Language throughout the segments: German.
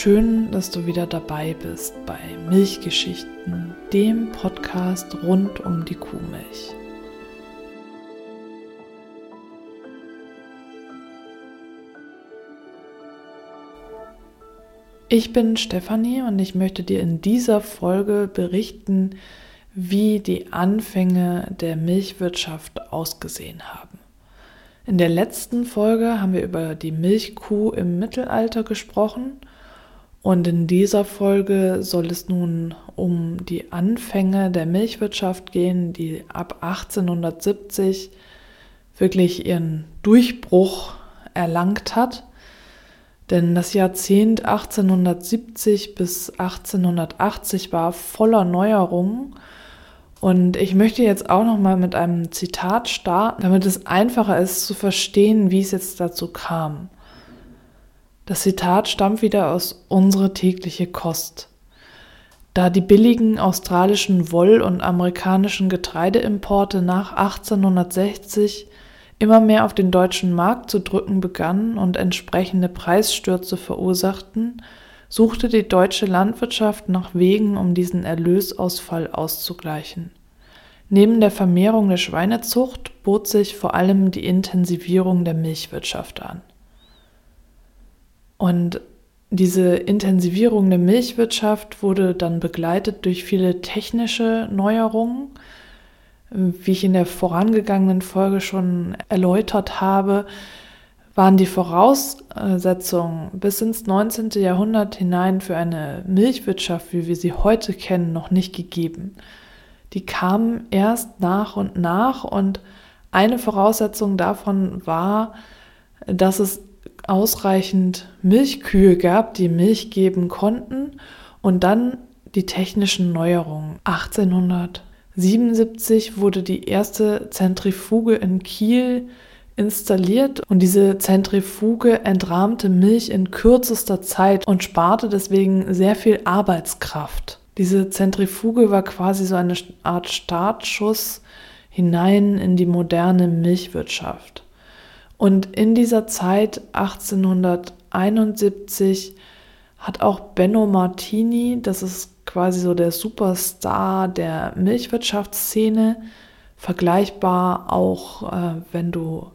Schön, dass du wieder dabei bist bei Milchgeschichten, dem Podcast rund um die Kuhmilch. Ich bin Stefanie und ich möchte dir in dieser Folge berichten, wie die Anfänge der Milchwirtschaft ausgesehen haben. In der letzten Folge haben wir über die Milchkuh im Mittelalter gesprochen und in dieser Folge soll es nun um die Anfänge der Milchwirtschaft gehen, die ab 1870 wirklich ihren Durchbruch erlangt hat denn das Jahrzehnt 1870 bis 1880 war voller Neuerungen. Und ich möchte jetzt auch noch mal mit einem Zitat starten, damit es einfacher ist zu verstehen, wie es jetzt dazu kam. Das Zitat stammt wieder aus Unsere tägliche Kost. Da die billigen australischen Woll- und amerikanischen Getreideimporte nach 1860 immer mehr auf den deutschen Markt zu drücken begannen und entsprechende Preisstürze verursachten, suchte die deutsche Landwirtschaft nach Wegen, um diesen Erlösausfall auszugleichen. Neben der Vermehrung der Schweinezucht bot sich vor allem die Intensivierung der Milchwirtschaft an. Und diese Intensivierung der Milchwirtschaft wurde dann begleitet durch viele technische Neuerungen, wie ich in der vorangegangenen Folge schon erläutert habe, waren die Voraussetzungen bis ins 19. Jahrhundert hinein für eine Milchwirtschaft, wie wir sie heute kennen, noch nicht gegeben. Die kamen erst nach und nach und eine Voraussetzung davon war, dass es ausreichend Milchkühe gab, die Milch geben konnten und dann die technischen Neuerungen. 1800 1977 wurde die erste Zentrifuge in Kiel installiert und diese Zentrifuge entrahmte Milch in kürzester Zeit und sparte deswegen sehr viel Arbeitskraft. Diese Zentrifuge war quasi so eine Art Startschuss hinein in die moderne Milchwirtschaft. Und in dieser Zeit 1871 hat auch Benno Martini, das ist quasi so der Superstar der Milchwirtschaftsszene. Vergleichbar auch, äh, wenn du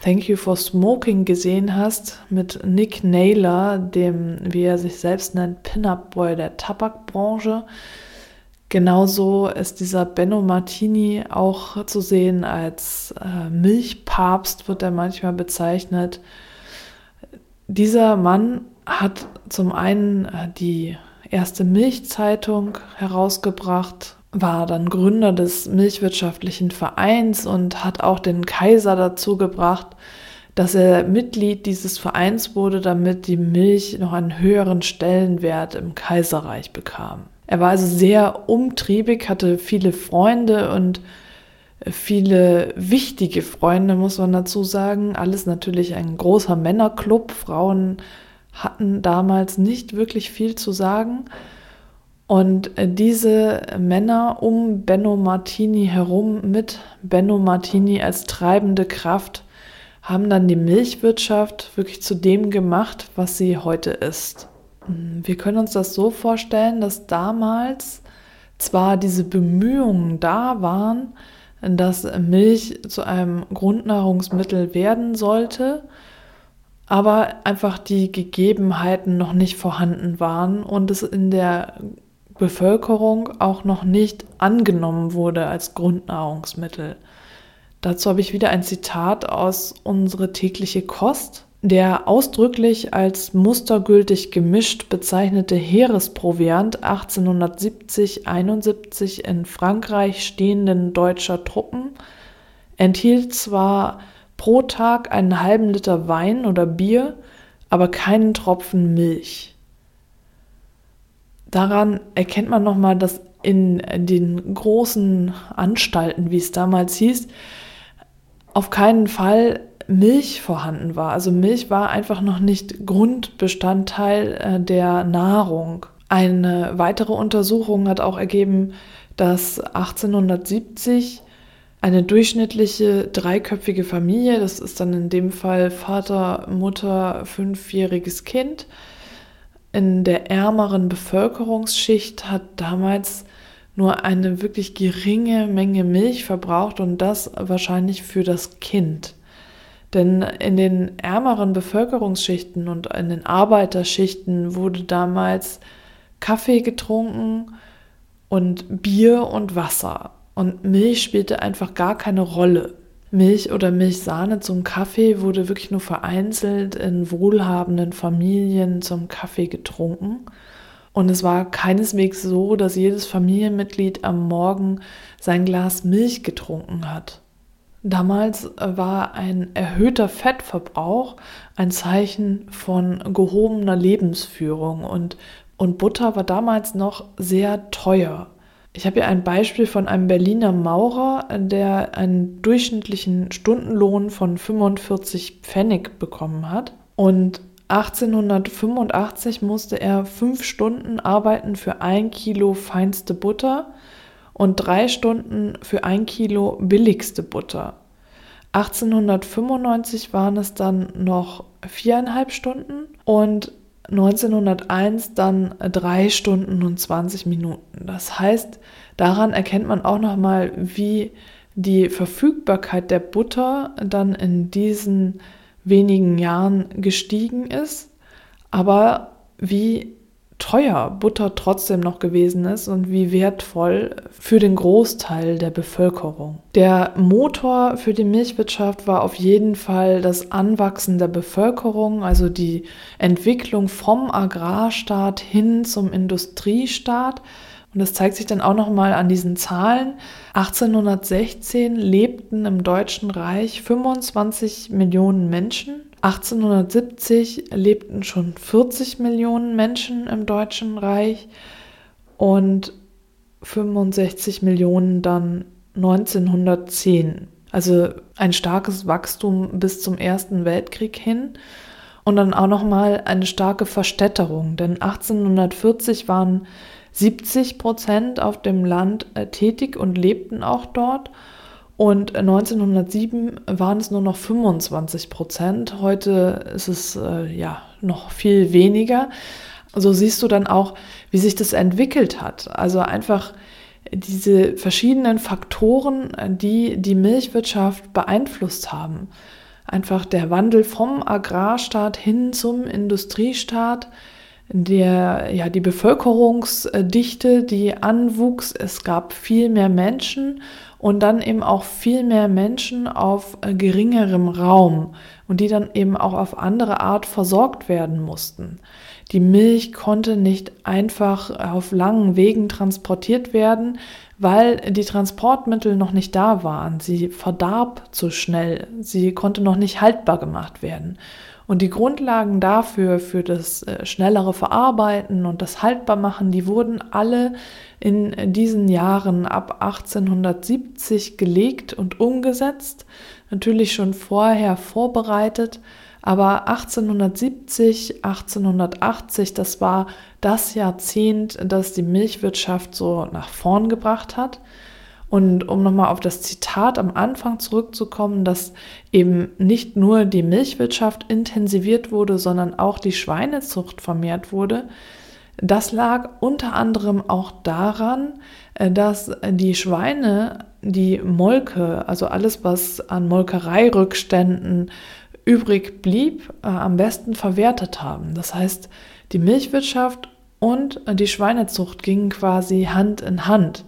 Thank You for Smoking gesehen hast mit Nick Naylor, dem, wie er sich selbst nennt, Pin-Up Boy der Tabakbranche. Genauso ist dieser Benno Martini auch zu sehen als äh, Milchpapst, wird er manchmal bezeichnet. Dieser Mann hat zum einen äh, die erste Milchzeitung herausgebracht, war dann Gründer des Milchwirtschaftlichen Vereins und hat auch den Kaiser dazu gebracht, dass er Mitglied dieses Vereins wurde, damit die Milch noch einen höheren Stellenwert im Kaiserreich bekam. Er war also sehr umtriebig, hatte viele Freunde und viele wichtige Freunde, muss man dazu sagen. Alles natürlich ein großer Männerclub. Frauen hatten damals nicht wirklich viel zu sagen. Und diese Männer um Benno Martini herum mit Benno Martini als treibende Kraft haben dann die Milchwirtschaft wirklich zu dem gemacht, was sie heute ist. Hm, wir können uns das so vorstellen, dass damals zwar diese Bemühungen da waren, dass Milch zu einem Grundnahrungsmittel werden sollte, aber einfach die Gegebenheiten noch nicht vorhanden waren und es in der Bevölkerung auch noch nicht angenommen wurde als Grundnahrungsmittel. Dazu habe ich wieder ein Zitat aus Unsere tägliche Kost. Der ausdrücklich als mustergültig gemischt bezeichnete Heeresproviant 1870-71 in Frankreich stehenden deutscher Truppen enthielt zwar pro Tag einen halben Liter Wein oder Bier, aber keinen Tropfen Milch. Daran erkennt man nochmal, dass in den großen Anstalten, wie es damals hieß, auf keinen Fall Milch vorhanden war. Also Milch war einfach noch nicht Grundbestandteil äh, der Nahrung. Eine weitere Untersuchung hat auch ergeben, dass 1870 eine durchschnittliche dreiköpfige Familie, das ist dann in dem Fall Vater, Mutter, fünfjähriges Kind, in der ärmeren Bevölkerungsschicht hat damals nur eine wirklich geringe Menge Milch verbraucht und das wahrscheinlich für das Kind. Denn in den ärmeren Bevölkerungsschichten und in den Arbeiterschichten wurde damals Kaffee getrunken und Bier und Wasser. Und Milch spielte einfach gar keine Rolle. Milch oder Milchsahne zum Kaffee wurde wirklich nur vereinzelt in wohlhabenden Familien zum Kaffee getrunken. Und es war keineswegs so, dass jedes Familienmitglied am Morgen sein Glas Milch getrunken hat. Damals war ein erhöhter Fettverbrauch ein Zeichen von gehobener Lebensführung und, und Butter war damals noch sehr teuer. Ich habe hier ein Beispiel von einem Berliner Maurer, der einen durchschnittlichen Stundenlohn von 45 Pfennig bekommen hat. Und 1885 musste er fünf Stunden arbeiten für ein Kilo feinste Butter und drei Stunden für ein Kilo billigste Butter. 1895 waren es dann noch viereinhalb Stunden und 1901 dann drei Stunden und 20 Minuten. Das heißt, daran erkennt man auch nochmal, wie die Verfügbarkeit der Butter dann in diesen wenigen Jahren gestiegen ist, aber wie teuer Butter trotzdem noch gewesen ist und wie wertvoll für den Großteil der Bevölkerung. Der Motor für die Milchwirtschaft war auf jeden Fall das Anwachsen der Bevölkerung, also die Entwicklung vom Agrarstaat hin zum Industriestaat. Und das zeigt sich dann auch nochmal an diesen Zahlen. 1816 lebten im Deutschen Reich 25 Millionen Menschen 1870 lebten schon 40 Millionen Menschen im Deutschen Reich und 65 Millionen dann 1910. Also ein starkes Wachstum bis zum Ersten Weltkrieg hin und dann auch noch mal eine starke Verstädterung, denn 1840 waren 70 Prozent auf dem Land äh, tätig und lebten auch dort und 1907 waren es nur noch 25 Prozent. Heute ist es äh, ja noch viel weniger. So siehst du dann auch, wie sich das entwickelt hat. Also einfach diese verschiedenen Faktoren, die die Milchwirtschaft beeinflusst haben. Einfach der Wandel vom Agrarstaat hin zum Industriestaat, der, ja, die Bevölkerungsdichte, die anwuchs. Es gab viel mehr Menschen und dann eben auch viel mehr Menschen auf geringerem Raum und die dann eben auch auf andere Art versorgt werden mussten. Die Milch konnte nicht einfach auf langen Wegen transportiert werden, weil die Transportmittel noch nicht da waren. Sie verdarb zu schnell, sie konnte noch nicht haltbar gemacht werden. Und die Grundlagen dafür, für das äh, schnellere Verarbeiten und das Haltbarmachen, die wurden alle in diesen Jahren ab 1870 gelegt und umgesetzt. Natürlich schon vorher vorbereitet, aber 1870, 1880, das war das Jahrzehnt, das die Milchwirtschaft so nach vorn gebracht hat. Und um nochmal auf das Zitat am Anfang zurückzukommen, dass eben nicht nur die Milchwirtschaft intensiviert wurde, sondern auch die Schweinezucht vermehrt wurde, das lag unter anderem auch daran, äh, dass die Schweine die Molke, also alles, was an Molkereirückständen übrig blieb, äh, am besten verwertet haben. Das heißt, die Milchwirtschaft und die Schweinezucht gingen quasi Hand in Hand.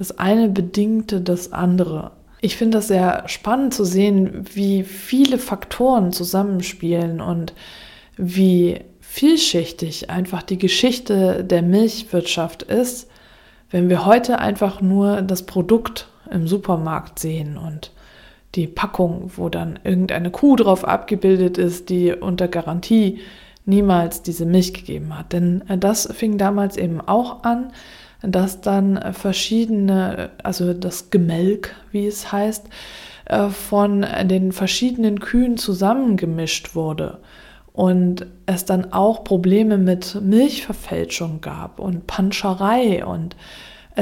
Das eine bedingte das andere. Ich finde das sehr spannend zu sehen, wie viele Faktoren zusammenspielen und wie vielschichtig einfach die Geschichte der Milchwirtschaft ist, wenn wir heute einfach nur das Produkt im Supermarkt sehen und die Packung, wo dann irgendeine Kuh drauf abgebildet ist, die unter Garantie niemals diese Milch gegeben hat. Denn das fing damals eben auch an, dass dann verschiedene, also das Gemelk, wie es heißt, äh, von den verschiedenen Kühen zusammengemischt wurde und es dann auch Probleme mit Milchverfälschung gab und Panscherei und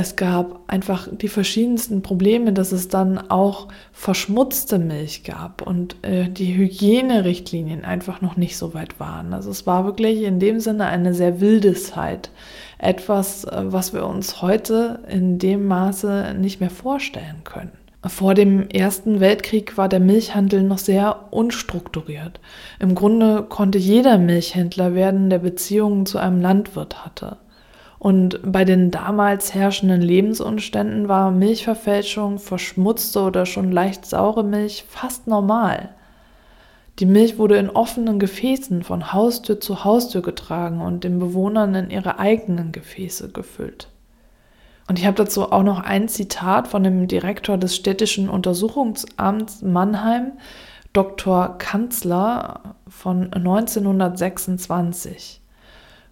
Es gab einfach die verschiedensten Probleme, dass es dann auch verschmutzte Milch gab und äh, die Hygienerichtlinien einfach noch nicht so weit waren. Also es war wirklich in dem Sinne eine sehr wilde Zeit. Etwas, äh, was wir uns heute in dem Maße nicht mehr vorstellen können. Vor dem Ersten Weltkrieg war der Milchhandel noch sehr unstrukturiert. Im Grunde konnte jeder Milchhändler werden, der Beziehungen zu einem Landwirt hatte. Und bei den damals herrschenden Lebensumständen war Milchverfälschung, verschmutzte oder schon leicht saure Milch fast normal. Die Milch wurde in offenen Gefäßen von Haustür zu Haustür getragen und den Bewohnern in ihre eigenen Gefäße gefüllt. Und ich habe dazu auch noch ein Zitat von dem Direktor des städtischen Untersuchungsamts Mannheim, Dr. Kanzler von 1926.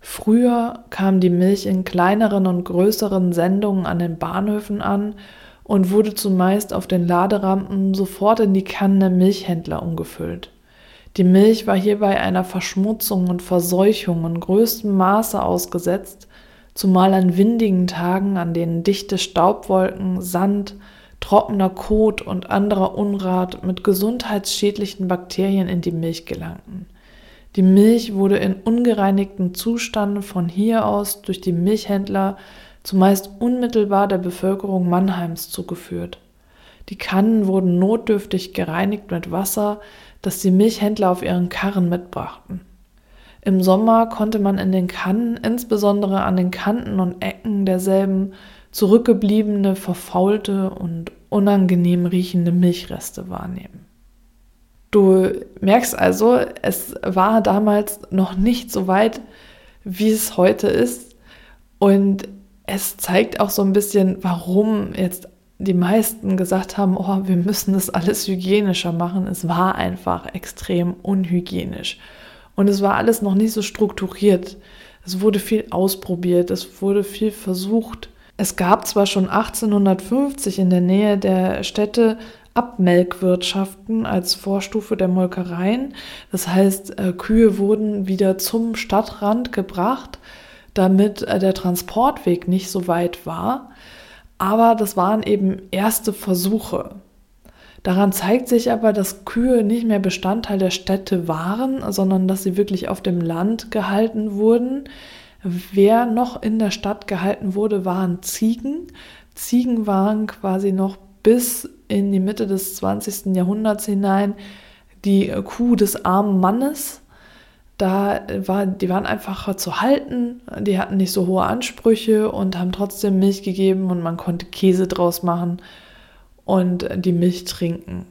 Früher kam die Milch in kleineren und größeren Sendungen an den Bahnhöfen an und wurde zumeist auf den Laderampen sofort in die Kannen der Milchhändler umgefüllt. Die Milch war hierbei einer Verschmutzung und Verseuchung in größtem Maße ausgesetzt, zumal an windigen Tagen, an denen dichte Staubwolken, Sand, trockener Kot und anderer Unrat mit gesundheitsschädlichen Bakterien in die Milch gelangten. Die Milch wurde in ungereinigtem Zustand von hier aus durch die Milchhändler zumeist unmittelbar der Bevölkerung Mannheims zugeführt. Die Kannen wurden notdürftig gereinigt mit Wasser, das die Milchhändler auf ihren Karren mitbrachten. Im Sommer konnte man in den Kannen, insbesondere an den Kanten und Ecken derselben, zurückgebliebene, verfaulte und unangenehm riechende Milchreste wahrnehmen. Du merkst also, es war damals noch nicht so weit, wie es heute ist. Und es zeigt auch so ein bisschen, warum jetzt die meisten gesagt haben, oh, wir müssen das alles hygienischer machen. Es war einfach extrem unhygienisch. Und es war alles noch nicht so strukturiert. Es wurde viel ausprobiert, es wurde viel versucht. Es gab zwar schon 1850 in der Nähe der Städte Abmelkwirtschaften als Vorstufe der Molkereien. Das heißt, äh, Kühe wurden wieder zum Stadtrand gebracht, damit äh, der Transportweg nicht so weit war. Aber das waren eben erste Versuche. Daran zeigt sich aber, dass Kühe nicht mehr Bestandteil der Städte waren, sondern dass sie wirklich auf dem Land gehalten wurden. Wer noch in der Stadt gehalten wurde, waren Ziegen. Ziegen waren quasi noch bis in die Mitte des 20. Jahrhunderts hinein die Kuh des armen Mannes. Da war, die waren einfacher zu halten, die hatten nicht so hohe Ansprüche und haben trotzdem Milch gegeben und man konnte Käse draus machen und die Milch trinken.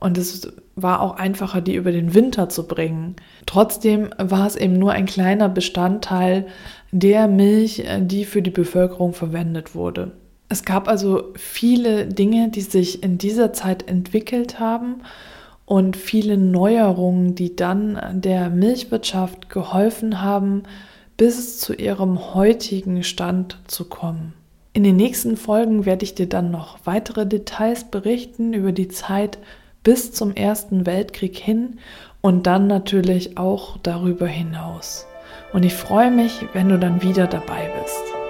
Und es war auch einfacher, die über den Winter zu bringen. Trotzdem war es eben nur ein kleiner Bestandteil der Milch, die für die Bevölkerung verwendet wurde. Es gab also viele Dinge, die sich in dieser Zeit entwickelt haben und viele Neuerungen, die dann der Milchwirtschaft geholfen haben, bis zu ihrem heutigen Stand zu kommen. In den nächsten Folgen werde ich dir dann noch weitere Details berichten über die Zeit bis zum Ersten Weltkrieg hin und dann natürlich auch darüber hinaus. Und ich freue mich, wenn du dann wieder dabei bist.